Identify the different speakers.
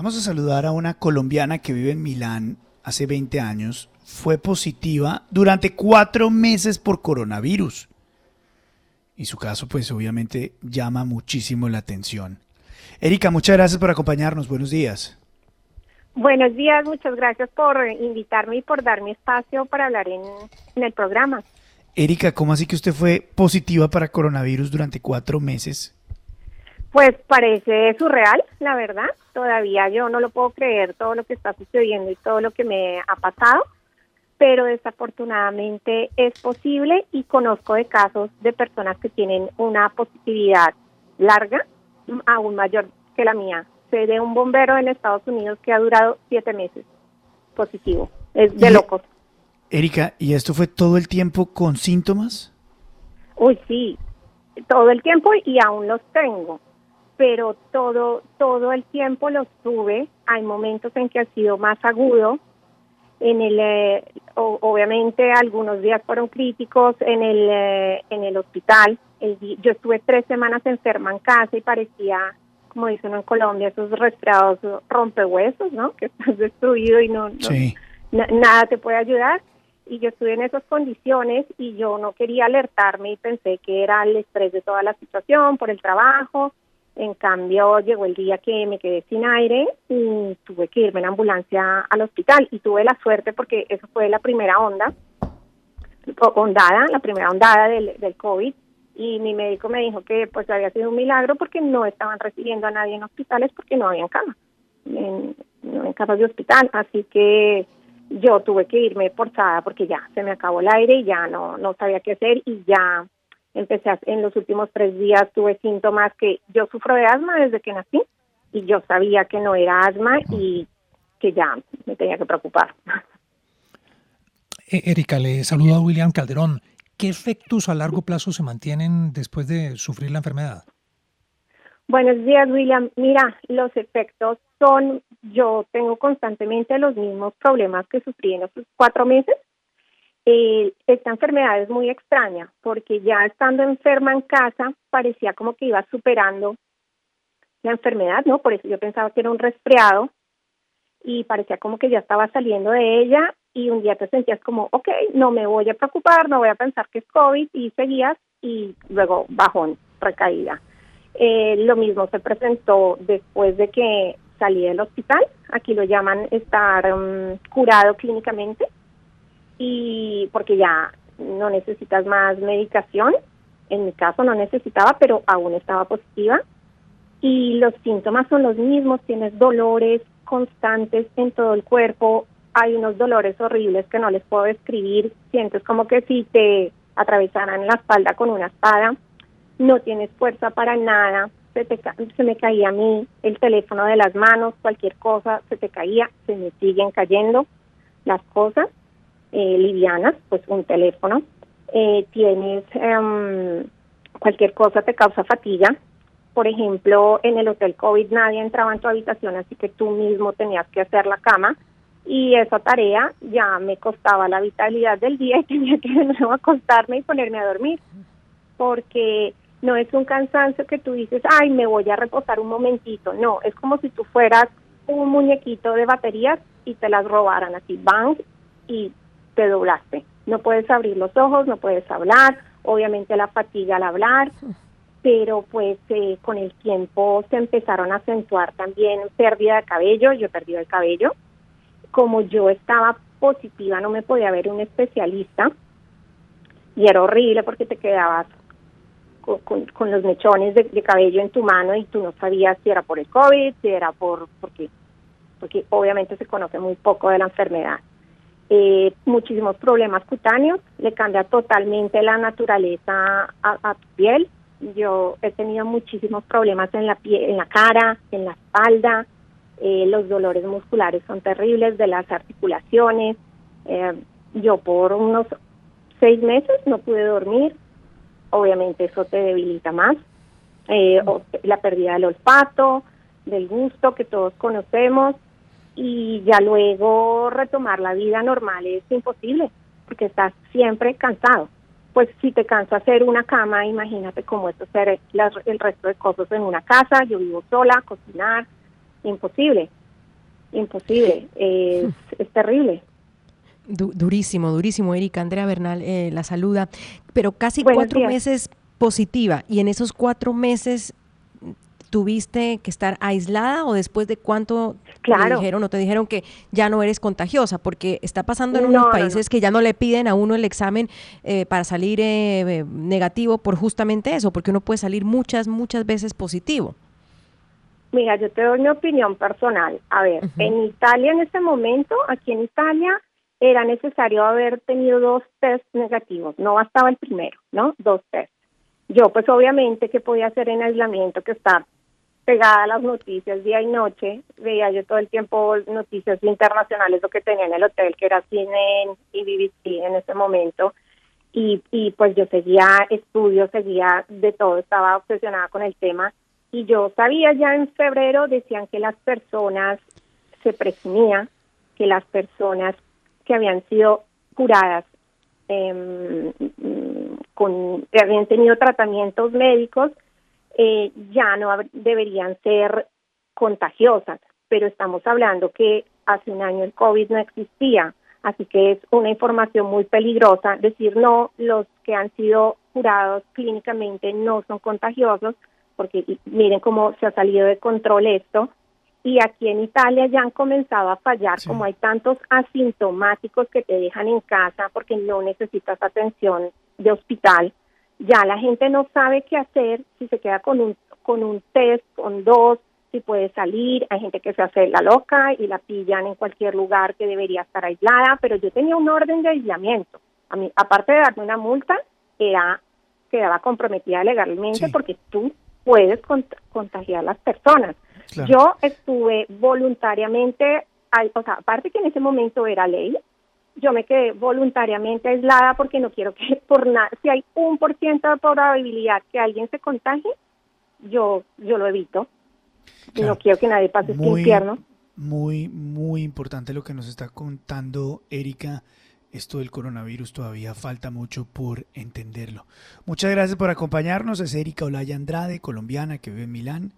Speaker 1: Vamos a saludar a una colombiana que vive en Milán hace 20 años. Fue positiva durante cuatro meses por coronavirus. Y su caso, pues obviamente llama muchísimo la atención. Erika, muchas gracias por acompañarnos. Buenos días.
Speaker 2: Buenos días, muchas gracias por invitarme y por darme espacio para hablar en, en el programa.
Speaker 1: Erika, ¿cómo así que usted fue positiva para coronavirus durante cuatro meses?
Speaker 2: Pues parece surreal, la verdad. Todavía yo no lo puedo creer todo lo que está sucediendo y todo lo que me ha pasado, pero desafortunadamente es posible y conozco de casos de personas que tienen una positividad larga, aún mayor que la mía. Sé de un bombero en Estados Unidos que ha durado siete meses positivo. Es de locos.
Speaker 1: Erika, ¿y esto fue todo el tiempo con síntomas?
Speaker 2: Uy, sí, todo el tiempo y aún los tengo pero todo, todo el tiempo los tuve. Hay momentos en que ha sido más agudo. En el, eh, obviamente algunos días fueron críticos en el, eh, en el hospital. yo estuve tres semanas enferma en casa y parecía, como dicen en Colombia, esos resfriados rompehuesos, ¿no? Que estás destruido y no, nada te puede ayudar. Y yo estuve en esas condiciones y yo no quería alertarme y pensé que era el estrés de toda la situación por el trabajo en cambio, llegó el día que me quedé sin aire y tuve que irme en ambulancia al hospital y tuve la suerte porque eso fue la primera onda, ondada, la primera ondada del, del COVID. Y mi médico me dijo que pues había sido un milagro porque no estaban recibiendo a nadie en hospitales porque no habían cama, en, no en camas de hospital, así que yo tuve que irme forzada porque ya se me acabó el aire y ya no, no sabía qué hacer y ya empecé en los últimos tres días tuve síntomas que yo sufro de asma desde que nací y yo sabía que no era asma y que ya me tenía que preocupar.
Speaker 3: E, Erika, le saluda a William Calderón. ¿Qué efectos a largo plazo se mantienen después de sufrir la enfermedad?
Speaker 2: Buenos días, William. Mira, los efectos son, yo tengo constantemente los mismos problemas que sufrí en esos cuatro meses eh, esta enfermedad es muy extraña porque ya estando enferma en casa parecía como que iba superando la enfermedad, ¿no? Por eso yo pensaba que era un resfriado y parecía como que ya estaba saliendo de ella y un día te sentías como, ok, no me voy a preocupar, no voy a pensar que es COVID y seguías y luego bajón, recaída. Eh, lo mismo se presentó después de que salí del hospital, aquí lo llaman estar um, curado clínicamente, y porque ya no necesitas más medicación. En mi caso no necesitaba, pero aún estaba positiva. Y los síntomas son los mismos, tienes dolores constantes en todo el cuerpo, hay unos dolores horribles que no les puedo describir, sientes como que si te atravesaran la espalda con una espada, no tienes fuerza para nada, se, te, se me caía a mí el teléfono de las manos, cualquier cosa se te caía, se me siguen cayendo las cosas eh, livianas, pues un teléfono, eh, tienes em, cualquier cosa te causa fatiga. Por ejemplo, en el hotel COVID nadie entraba en tu habitación, así que tú mismo tenías que hacer la cama. Y esa tarea ya me costaba la vitalidad del día y tenía que de nuevo acostarme y ponerme a dormir, porque no es un cansancio que tú dices, ay, me voy a reposar un momentito, no, es como si tú fueras un muñequito de baterías y te las robaran así, bang, y te doblaste. No puedes abrir los ojos, no puedes hablar, obviamente la fatiga al hablar, pero pues eh, con el tiempo se empezaron a acentuar también pérdida de cabello, yo perdí el cabello. Como yo estaba positiva, no me podía ver un especialista y era horrible porque te quedabas con, los mechones de, de, cabello en tu mano y tú no sabías si era por el COVID, si era por, porque, porque obviamente se conoce muy poco de la enfermedad eh, muchísimos problemas cutáneos, le cambia totalmente la naturaleza a, tu piel. Yo he tenido muchísimos problemas en la piel, en la cara, en la espalda, eh, los dolores musculares son terribles de las articulaciones. Eh, yo por unos seis meses no pude dormir, obviamente eso te debilita más. Eh, la pérdida del olfato, del gusto que todos conocemos, y ya luego retomar la vida normal es imposible porque estás siempre cansado. Pues si te cansa hacer una cama, imagínate cómo es hacer el resto de cosas en una casa, yo vivo sola, cocinar, imposible. imposible, es, es terrible.
Speaker 4: durísimo, durísimo, Erika. Andrea Bernal eh, la saluda, pero casi cuatro meses positiva y en esos cuatro meses tuviste que estar aislada o después de cuánto te dijeron o te dijeron que ya no eres contagiosa? Porque está pasando en unos países que ya no le piden a uno el examen eh, para salir eh, negativo por justamente eso, porque uno puede salir muchas, muchas veces positivo.
Speaker 2: Mira, yo te doy mi opinión personal. A ver, en Italia en este momento, aquí en Italia, era necesario haber tenido dos test negativos, no bastaba el primero, ¿no? Dos test. Yo, pues obviamente, que podía hacer en aislamiento, que estar pegada a las noticias día y noche, veía yo todo el tiempo noticias internacionales, lo que tenía en el hotel, que era CNN y BBC en ese momento, y, y pues yo seguía estudios, seguía de todo, estaba obsesionada con el tema, y yo sabía ya en febrero, decían que las personas, se presumía que las personas que habían sido curadas eh, con que habían tenido tratamientos médicos eh, ya no deberían ser contagiosas, pero estamos hablando que hace un año el COVID no existía, así que es una información muy peligrosa decir no, los que han sido curados clínicamente no son contagiosos, porque miren cómo se ha salido de control esto, y aquí en Italia ya han comenzado a fallar, como hay tantos asintomáticos que te dejan en casa porque no necesitas atención de hospital, ya la gente no sabe qué hacer si se queda con un con un test, con dos, si puede salir, hay gente que se hace la loca y la pillan en cualquier lugar que debería estar aislada, pero yo tenía un orden de aislamiento. A mí, aparte de darme una multa, era quedaba comprometida legalmente porque tú puedes contagiar a las personas. Yo estuve voluntariamente, o sea, aparte que en ese momento era ley, yo me quedé voluntariamente aislada porque no quiero que por nada, si hay un por ciento de probabilidad que alguien se contagie, yo, yo lo evito. No quiero que nadie pase este infierno.
Speaker 1: Muy, muy importante lo que nos está contando Erika. Esto del coronavirus todavía falta mucho por entenderlo. Muchas gracias por acompañarnos. Es Erika Olaya Andrade, colombiana que vive en Milán.